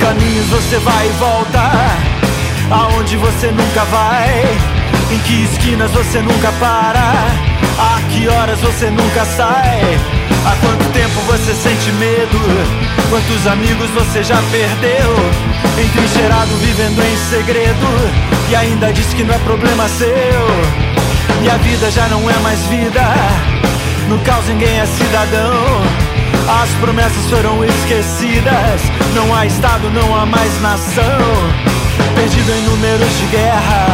Caminhos você vai e volta? Aonde você nunca vai? Em que esquinas você nunca para? A que horas você nunca sai? Há quanto tempo você sente medo? Quantos amigos você já perdeu? Entrincheirado vivendo em segredo E ainda diz que não é problema seu. E a vida já não é mais vida No caos ninguém é cidadão as promessas foram esquecidas. Não há Estado, não há mais nação. Perdido em números de guerra,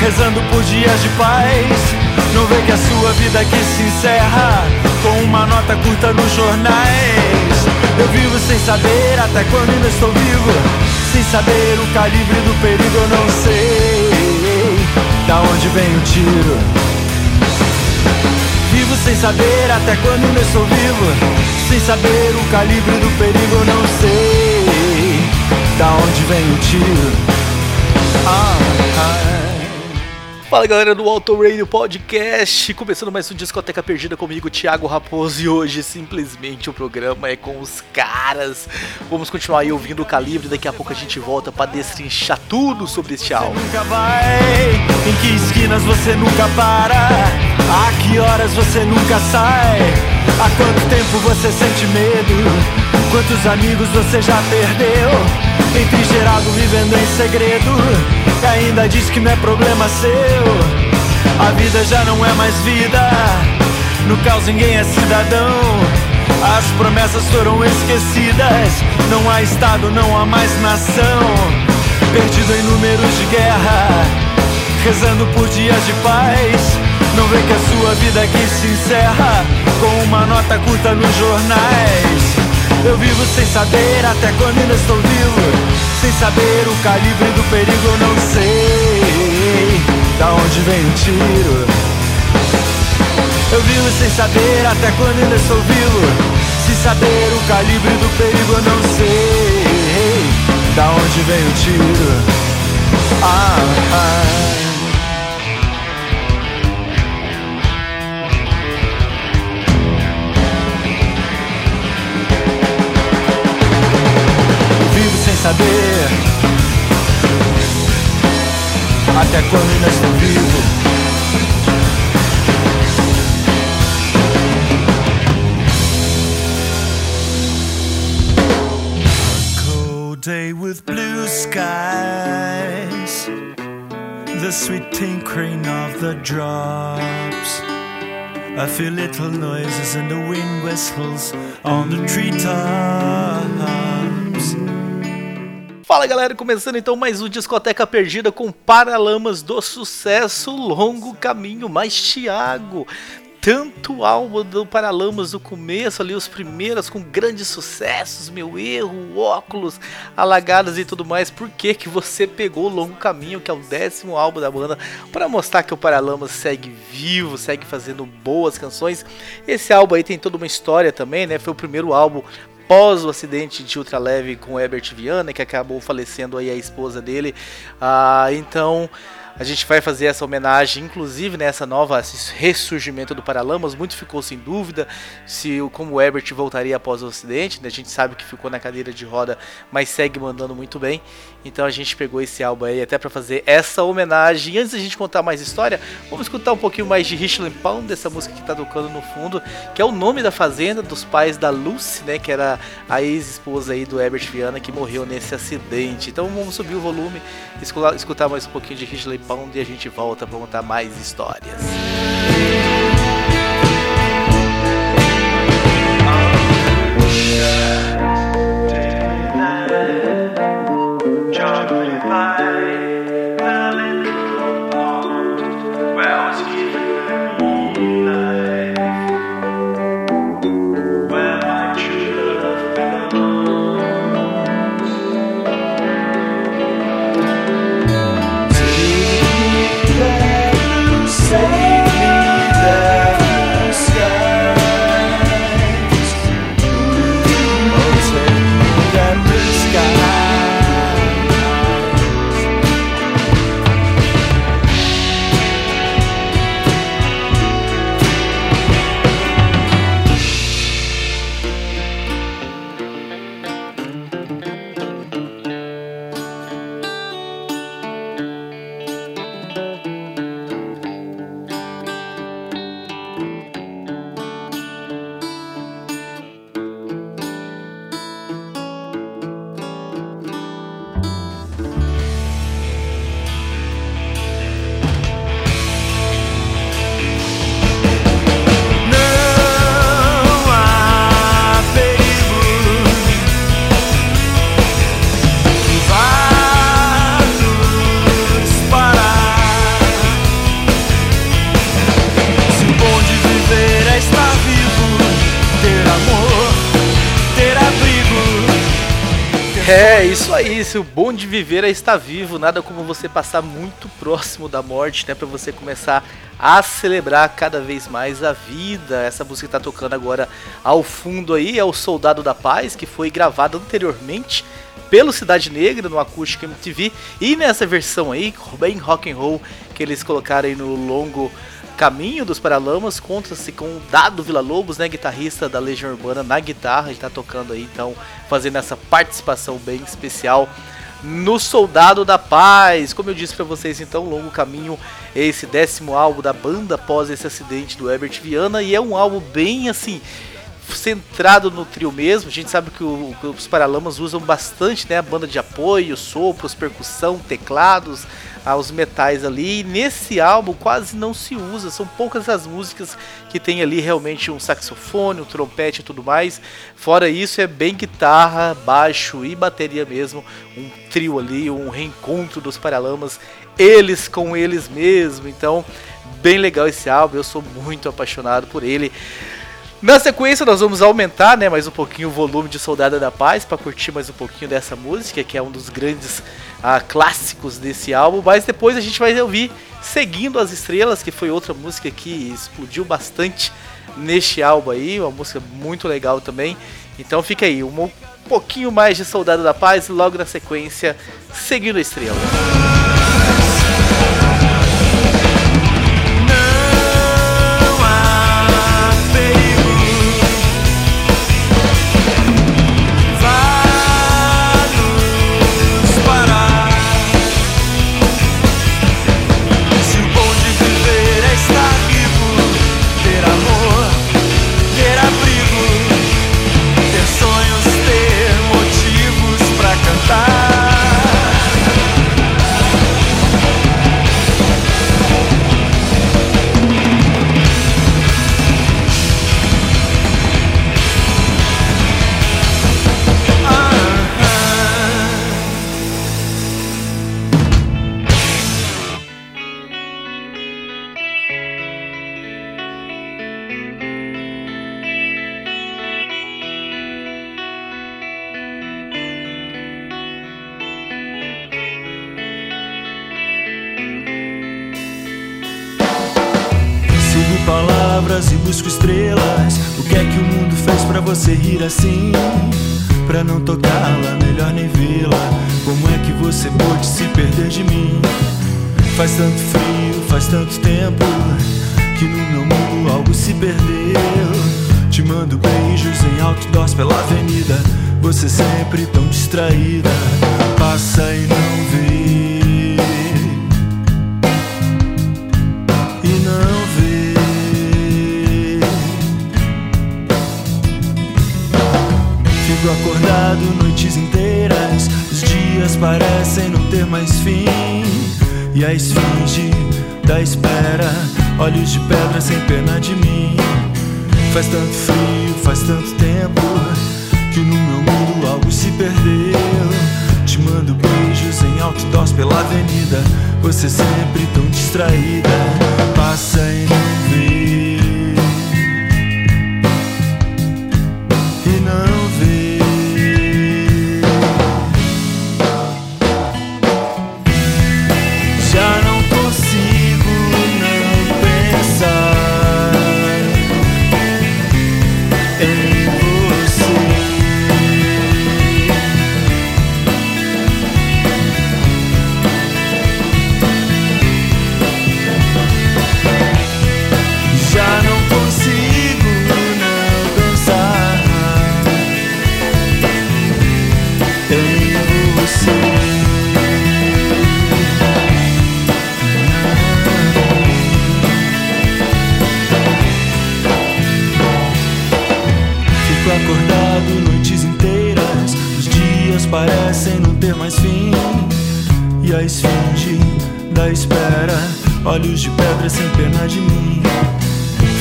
rezando por dias de paz. Não vê que a sua vida aqui se encerra com uma nota curta nos jornais. Eu vivo sem saber até quando ainda estou vivo. Sem saber o calibre do perigo, eu não sei da onde vem o tiro. Vivo sem saber até quando ainda estou vivo Sem saber o calibre do perigo eu não sei Da onde vem o tiro ah, ah. Fala galera do Auto Radio Podcast, começando mais um Discoteca Perdida comigo, Thiago Raposo, e hoje simplesmente o programa é com os caras. Vamos continuar aí ouvindo o calibre, daqui a pouco a gente volta para destrinchar tudo sobre este álbum. Você nunca vai, em que esquinas você nunca para, que horas você nunca sai, há quanto tempo você sente medo, quantos amigos você já perdeu. Refrigerado vivendo em segredo E ainda diz que não é problema seu. A vida já não é mais vida. No caos ninguém é cidadão. As promessas foram esquecidas. Não há estado, não há mais nação. Perdido em números de guerra Rezando por dias de paz vê que a sua vida aqui se encerra Com uma nota curta nos jornais. Eu vivo sem saber até quando ainda estou vivo Sem saber o calibre do perigo eu não sei Da onde vem o tiro. Eu vivo sem saber até quando ainda estou vivo Sem saber o calibre do perigo eu não sei Da onde vem o tiro. Ah, ah. Saber até quando ainda estou vivo. day with blue skies, the sweet tinkering of the drops. I feel little noises and the wind whistles on the treetops. Fala galera, começando então mais um Discoteca Perdida com Paralamas do Sucesso, Longo Caminho, mais Thiago. Tanto álbum do Paralamas do começo ali, os primeiros com grandes sucessos, meu erro, óculos, alagadas e tudo mais. Por que, que você pegou o Longo Caminho, que é o décimo álbum da banda, para mostrar que o Paralamas segue vivo, segue fazendo boas canções? Esse álbum aí tem toda uma história também, né? Foi o primeiro álbum após o acidente de ultraleve com Herbert Viana, que acabou falecendo aí a esposa dele. Ah, então a gente vai fazer essa homenagem, inclusive nessa né, nova ressurgimento do Paralamas. Muito ficou sem dúvida se como o Herbert voltaria após o acidente. Né? A gente sabe que ficou na cadeira de roda, mas segue mandando muito bem. Então a gente pegou esse álbum aí até para fazer essa homenagem. Antes da gente contar mais história, vamos escutar um pouquinho mais de Richland Pound, dessa música que tá tocando no fundo, que é o nome da fazenda dos pais da Lucy, né? Que era a ex-esposa aí do Herbert Viana que morreu nesse acidente. Então vamos subir o volume, escutar mais um pouquinho de Richland E a gente volta para contar mais histórias. É, o bom de viver é estar vivo, nada como você passar muito próximo da morte, né, para você começar a celebrar cada vez mais a vida. Essa música que tá tocando agora ao fundo aí é o Soldado da Paz, que foi gravada anteriormente pelo Cidade Negra no Acústico MTV e nessa versão aí, bem rock and roll que eles colocaram aí no longo Caminho dos Paralamas conta-se com o Dado Vila Lobos, né, guitarrista da Legião Urbana na guitarra, ele tá tocando aí, então fazendo essa participação bem especial no Soldado da Paz. Como eu disse para vocês, então, Longo Caminho esse décimo álbum da banda após esse acidente do Herbert Viana e é um álbum bem assim centrado no trio mesmo. A gente sabe que, o, os Paralamas usam bastante, né, a banda de apoio, sopros, percussão, teclados, aos metais ali. E nesse álbum quase não se usa, são poucas as músicas que tem ali realmente um saxofone, um trompete e tudo mais. Fora isso, é bem guitarra, baixo e bateria mesmo. Um trio ali, um reencontro dos Paralamas, eles com eles mesmo. Então, bem legal esse álbum, eu sou muito apaixonado por ele. Na sequência, nós vamos aumentar né, mais um pouquinho o volume de Soldada da Paz para curtir mais um pouquinho dessa música, que é um dos grandes ah, clássicos desse álbum. Mas depois a gente vai ouvir Seguindo as Estrelas, que foi outra música que explodiu bastante neste álbum aí, uma música muito legal também. Então fica aí, um pouquinho mais de Soldado da Paz e logo na sequência, Seguindo a Estrela. O que é que o mundo fez para você rir assim? Pra não tocá-la, melhor nem vê-la. Como é que você pôde se perder de mim? Faz tanto frio, faz tanto tempo que no meu mundo algo se perdeu. Te mando beijos em outdoors pela avenida. Você sempre tão distraída. Passa e não vê. Acordado noites inteiras. Os dias parecem não ter mais fim. E a esfinge da espera, olhos de pedra sem pena de mim. Faz tanto frio, faz tanto tempo que no meu mundo algo se perdeu. Te mando beijos em outdoors pela avenida. Você sempre tão distraída, passa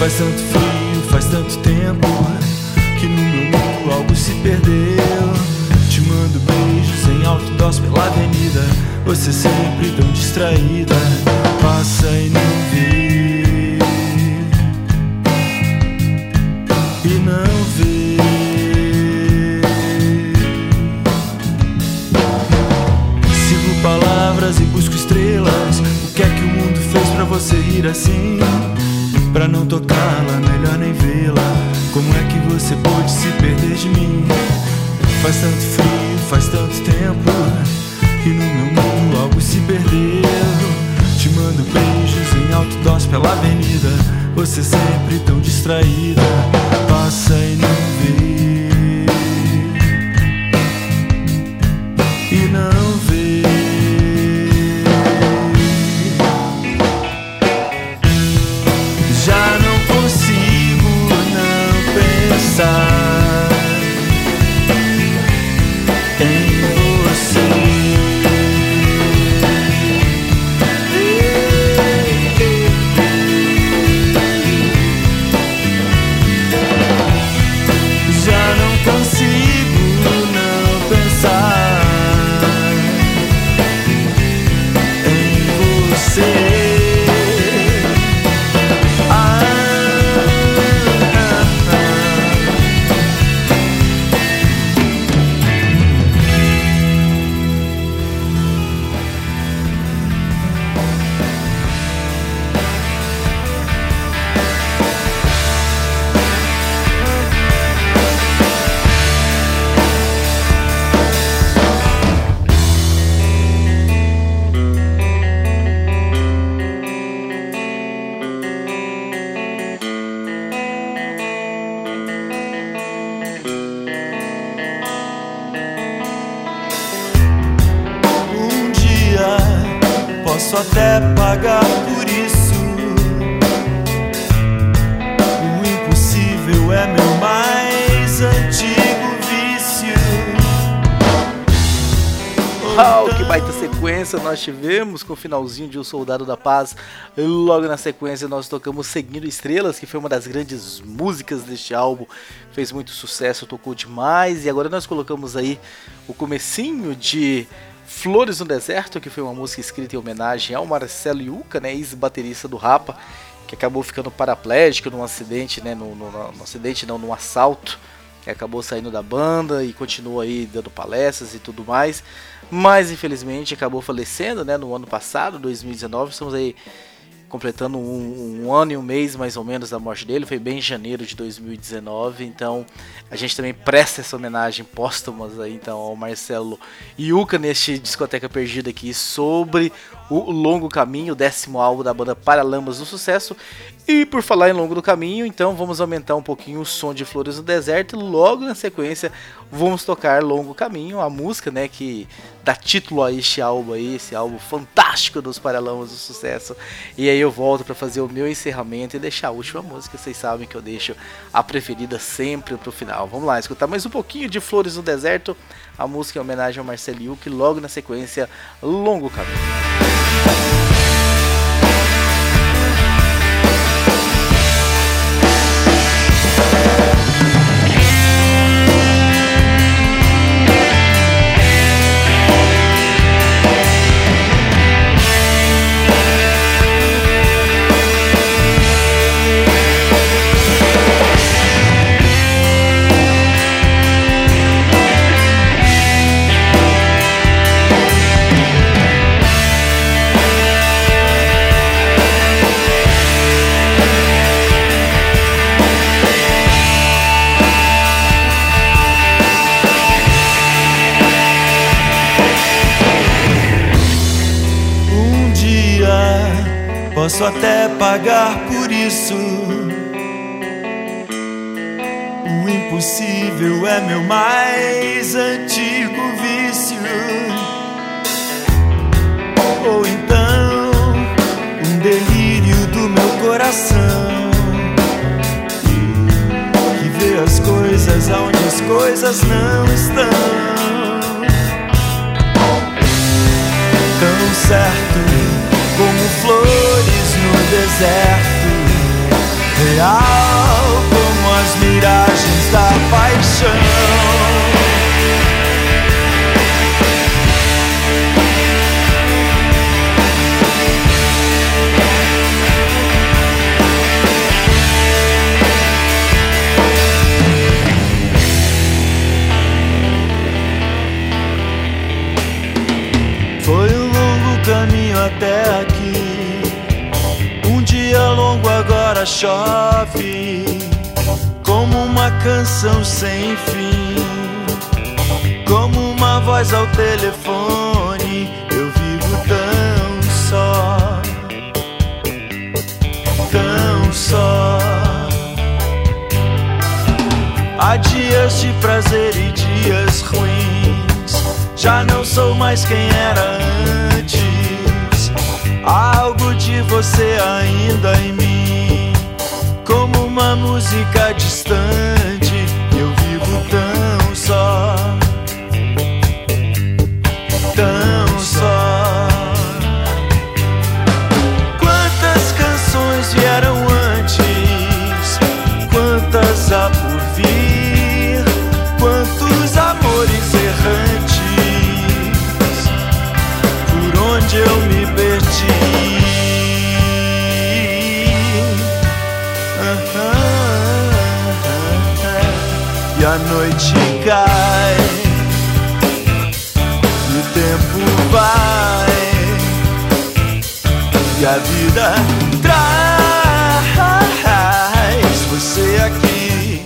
Faz tanto frio, faz tanto tempo que no meu mundo algo se perdeu. Te mando beijos em alto dós pela avenida. Você sempre tão distraída, passa e não assim. Pra não tocá-la, melhor nem vê-la. Como é que você pôde se perder de mim? Faz tanto frio, faz tanto tempo. E no meu mundo algo se perdeu. Te mando beijos em alto dose pela avenida. Você sempre tão distraída. Passa posso até pagar por isso. O impossível é meu mais antigo vício. Uau, que baita sequência nós tivemos com o finalzinho de O Soldado da Paz. Logo na sequência nós tocamos Seguindo Estrelas, que foi uma das grandes músicas deste álbum. Fez muito sucesso, tocou demais. E agora nós colocamos aí o comecinho de Flores no Deserto, que foi uma música escrita em homenagem ao Marcelo Yuca, né, ex-baterista do Rapa, que acabou ficando paraplégico num acidente, né, no, no, no acidente não, num assalto que acabou saindo da banda e continua aí dando palestras e tudo mais, mas infelizmente acabou falecendo, né, no ano passado, 2019, estamos aí completando um, um ano e um mês mais ou menos da morte dele, foi bem em janeiro de 2019, então a gente também presta essa homenagem póstumas aí então ao Marcelo Yuca neste Discoteca Perdida aqui sobre o Longo Caminho, o décimo álbum da banda Paralamas do Sucesso. E por falar em Longo do Caminho, então vamos aumentar um pouquinho o som de Flores no Deserto logo na sequência vamos tocar Longo Caminho, a música, né, que dá título a este álbum aí, esse álbum fantástico dos Paralamas do Sucesso. E aí eu volto para fazer o meu encerramento e deixar a última música, vocês sabem que eu deixo a preferida sempre pro final. Vamos lá, escutar mais um pouquinho de Flores no Deserto, a música em homenagem ao Marcelo Yuki, logo na sequência Longo Caminho. Mais antigo vício. Ou então um delírio do meu coração que vê as coisas aonde as coisas não estão. tão certo como flores no deserto, real como as miragens da paixão. Até aqui. Um dia agora chove como uma canção sem fim, como uma voz ao telefone. Eu vivo tão só, tão só. Há dias de prazer e dias ruins. Já não sou mais quem era antes. Algo de você ainda em mim, como uma música distante. Eu vivo tão só, tão só. Quantas canções vieram e a vida traz você aqui.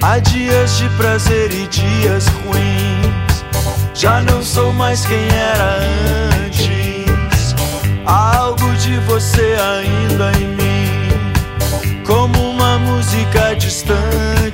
Há dias de prazer e dias ruins. Já não sou mais quem era antes. Há algo de você ainda em mim, como uma música distante.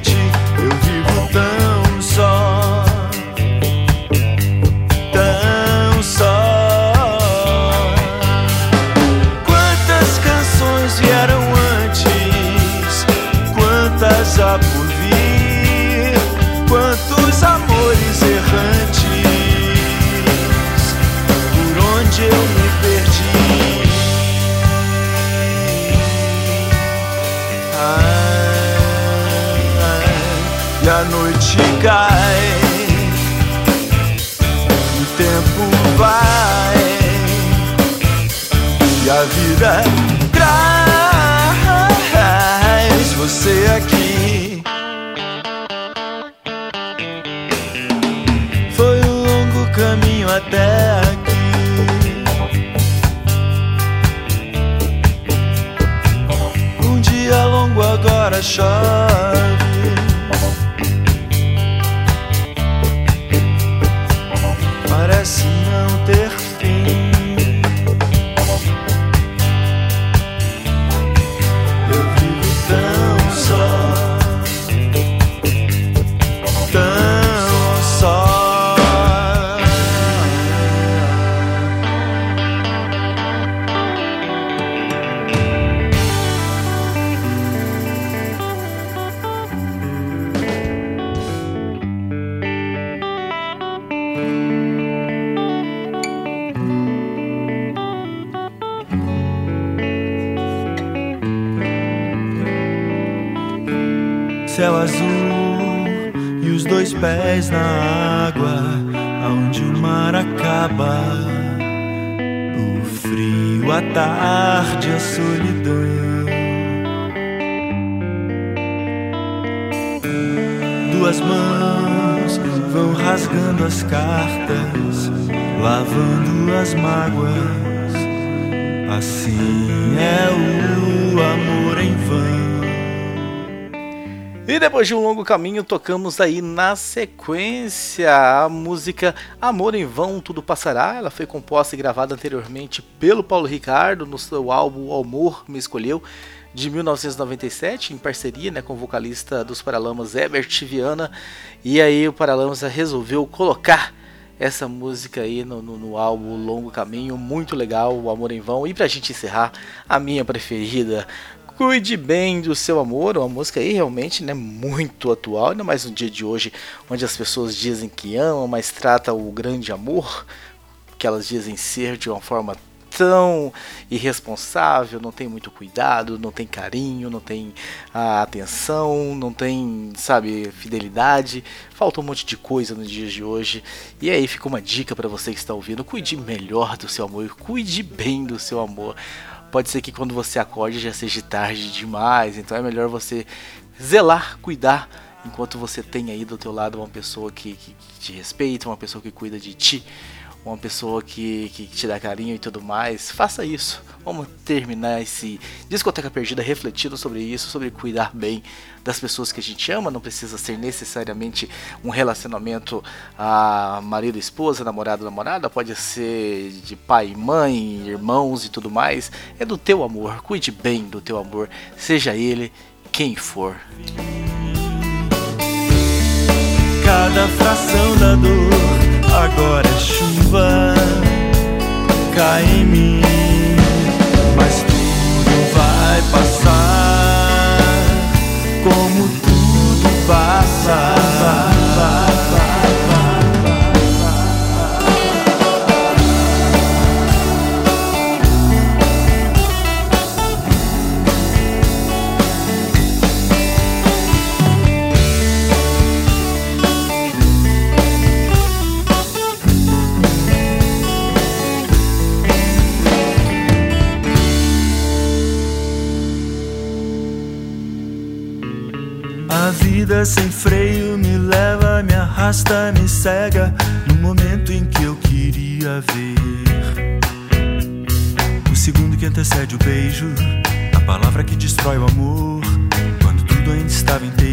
Até aqui. Um dia longo agora chove. Céu azul e os dois pés na água, aonde o mar acaba. O frio, a tarde, a solidão. Duas mãos vão rasgando as cartas, lavando as mágoas. Assim é o amor em vão. E depois de um longo caminho, tocamos aí na sequência a música Amor em Vão, Tudo Passará. Ela foi composta e gravada anteriormente pelo Paulo Ricardo no seu álbum O Amor Me Escolheu, de 1997, em parceria né, com o vocalista dos Paralamas Herbert Viana. E aí o Paralamas resolveu colocar essa música aí no, no, no, álbum Longo Caminho, muito legal, O Amor em Vão. E pra gente encerrar, a minha preferida, Cuide Bem do Seu Amor, uma música aí realmente né, muito atual, ainda mais no dia de hoje, onde as pessoas dizem que amam, mas trata o grande amor, que elas dizem ser de uma forma tão irresponsável, não tem muito cuidado, não tem carinho, não tem a atenção, não tem, sabe, fidelidade. Falta um monte de coisa nos dias de hoje. E aí fica uma dica para você que está ouvindo: cuide melhor do seu amor, cuide bem do seu amor. Pode ser que quando você acorde já seja tarde demais, então é melhor você zelar, cuidar enquanto você tem aí do teu lado uma pessoa que, que, que te respeita, uma pessoa que cuida de ti uma pessoa que, que te dá carinho e tudo mais, faça isso. Vamos terminar esse Discoteca Perdida refletindo sobre isso, sobre cuidar bem das pessoas que a gente ama. Não precisa ser necessariamente um relacionamento a marido, esposa, namorado, namorada. Pode ser de pai, mãe, irmãos e tudo mais. É do teu amor. Cuide bem do teu amor, seja ele quem for. Cada fração da dor agora é chuva cai em mim, mas tudo vai passar como antecede o beijo, a palavra que destrói o amor, quando tudo ainda estava inteiro,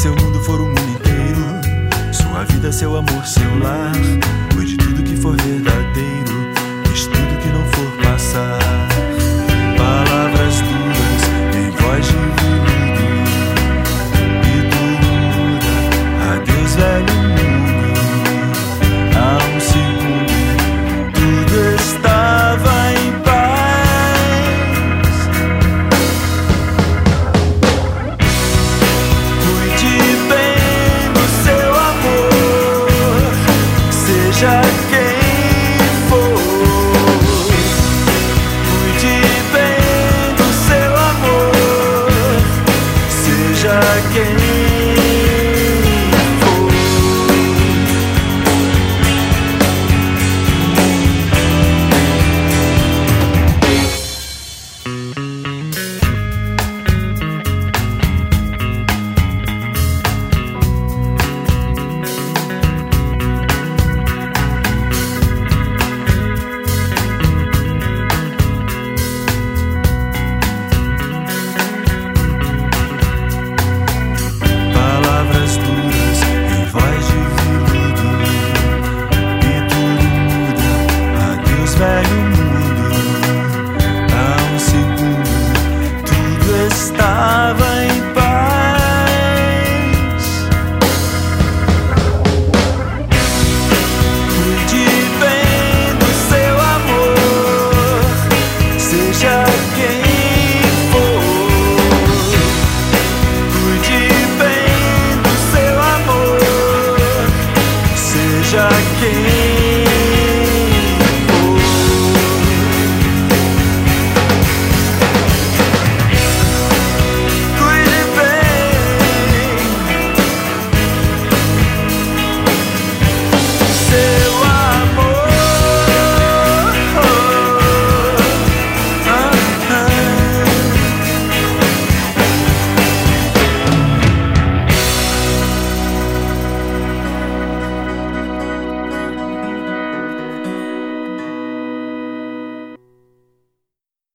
seu mundo for o mundo inteiro, sua vida, seu amor, seu lar, cuide tudo que for verdadeiro, deixe tudo que não for passar. Palavras duras em voz de